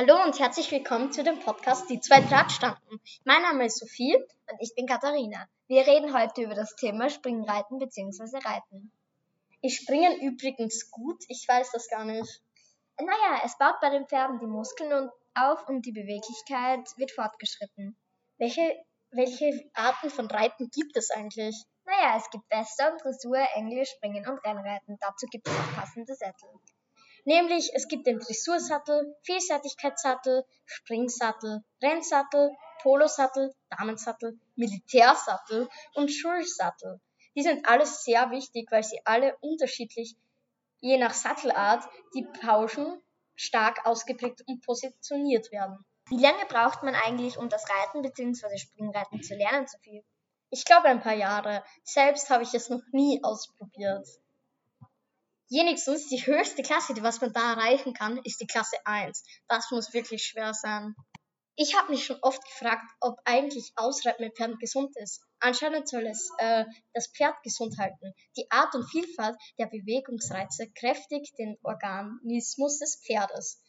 Hallo und herzlich willkommen zu dem Podcast Die zwei Drahtstanden. Mein Name ist Sophie und ich bin Katharina. Wir reden heute über das Thema Springreiten bzw. Reiten. Ist Springen übrigens gut? Ich weiß das gar nicht. Naja, es baut bei den Pferden die Muskeln auf und die Beweglichkeit wird fortgeschritten. Welche, welche Arten von Reiten gibt es eigentlich? Naja, es gibt Western, Dressur, Englisch, Springen und Rennreiten. Dazu gibt es auch passende Sättel. Nämlich, es gibt den Dressursattel, Vielseitigkeitssattel, Springsattel, Rennsattel, Polosattel, Damensattel, Militärsattel und Schulsattel. Die sind alles sehr wichtig, weil sie alle unterschiedlich, je nach Sattelart, die Pauschen stark ausgeprägt und positioniert werden. Wie lange braucht man eigentlich, um das Reiten bzw. Springreiten zu lernen, Sophie? Ich glaube ein paar Jahre. Selbst habe ich es noch nie ausprobiert wenigstens die höchste Klasse, die was man da erreichen kann, ist die Klasse 1. Das muss wirklich schwer sein. Ich habe mich schon oft gefragt, ob eigentlich Ausreiten mit Pferden gesund ist. Anscheinend soll es äh, das Pferd gesund halten. Die Art und Vielfalt der Bewegungsreize kräftigt den Organismus des Pferdes.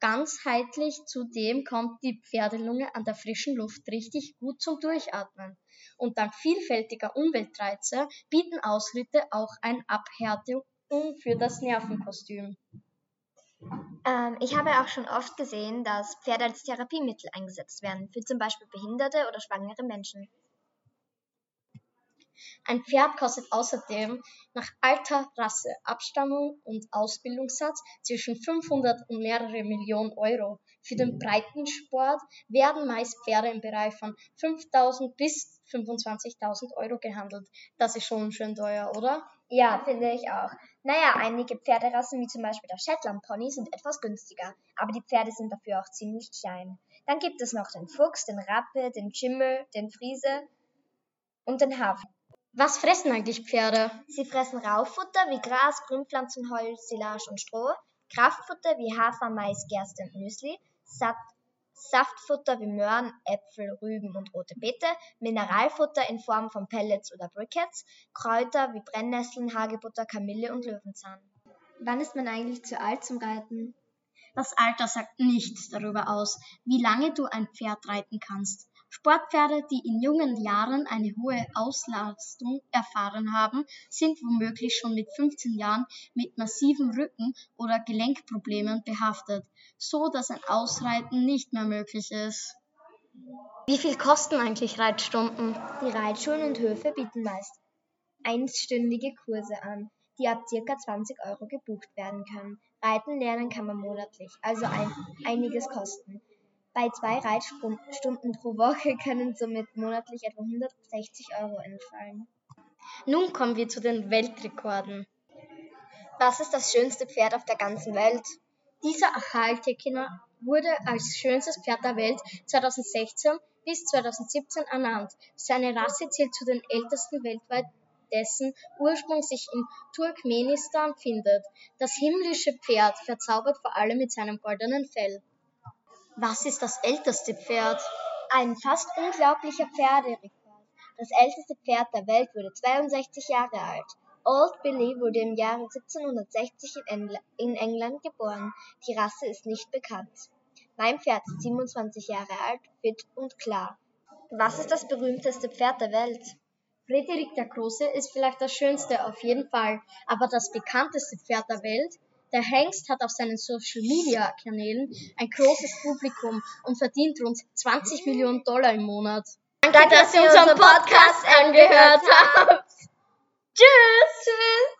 Ganzheitlich zudem kommt die Pferdelunge an der frischen Luft richtig gut zum Durchatmen. Und dank vielfältiger Umweltreize bieten Ausritte auch eine Abhärtung für das Nervenkostüm. Ähm, ich habe auch schon oft gesehen, dass Pferde als Therapiemittel eingesetzt werden, für zum Beispiel behinderte oder schwangere Menschen. Ein Pferd kostet außerdem nach Alter, Rasse, Abstammung und Ausbildungssatz zwischen 500 und mehrere Millionen Euro. Für den Breitensport werden meist Pferde im Bereich von 5000 bis 25.000 Euro gehandelt. Das ist schon schön teuer, oder? Ja, finde ich auch. Naja, einige Pferderassen, wie zum Beispiel der Shetland Pony, sind etwas günstiger, aber die Pferde sind dafür auch ziemlich klein. Dann gibt es noch den Fuchs, den Rappe, den Schimmel, den Friese und den Hafen. Was fressen eigentlich Pferde? Sie fressen Rauffutter wie Gras, Grünpflanzen, Holz, Silage und Stroh, Kraftfutter wie Hafer, Mais, Gerste und Müsli, Sat Saftfutter wie Möhren, Äpfel, Rüben und rote Beete, Mineralfutter in Form von Pellets oder Briquettes, Kräuter wie Brennnesseln, Hagebutter, Kamille und Löwenzahn. Wann ist man eigentlich zu alt zum Reiten? Das Alter sagt nichts darüber aus, wie lange du ein Pferd reiten kannst. Sportpferde, die in jungen Jahren eine hohe Auslastung erfahren haben, sind womöglich schon mit 15 Jahren mit massiven Rücken- oder Gelenkproblemen behaftet, so dass ein Ausreiten nicht mehr möglich ist. Wie viel kosten eigentlich Reitstunden? Die Reitschulen und Höfe bieten meist einstündige Kurse an, die ab ca. 20 Euro gebucht werden können. Reiten lernen kann man monatlich, also ein, einiges kosten. Bei zwei Reitstunden pro Woche können somit monatlich etwa 160 Euro entfallen. Nun kommen wir zu den Weltrekorden. Was ist das schönste Pferd auf der ganzen Welt? Dieser Achaltekiner wurde als schönstes Pferd der Welt 2016 bis 2017 ernannt. Seine Rasse zählt zu den ältesten weltweit, dessen Ursprung sich in Turkmenistan findet. Das himmlische Pferd verzaubert vor allem mit seinem goldenen Fell. Was ist das älteste Pferd? Ein fast unglaublicher Pferderekord. Das älteste Pferd der Welt wurde 62 Jahre alt. Old Billy wurde im Jahre 1760 in, in England geboren. Die Rasse ist nicht bekannt. Mein Pferd ist 27 Jahre alt, fit und klar. Was ist das berühmteste Pferd der Welt? Frederik der Große ist vielleicht das schönste auf jeden Fall, aber das bekannteste Pferd der Welt der Hengst hat auf seinen Social-Media-Kanälen ein großes Publikum und verdient rund 20 Millionen Dollar im Monat. Danke, dass ihr unseren Podcast angehört habt. Tschüss. Tschüss.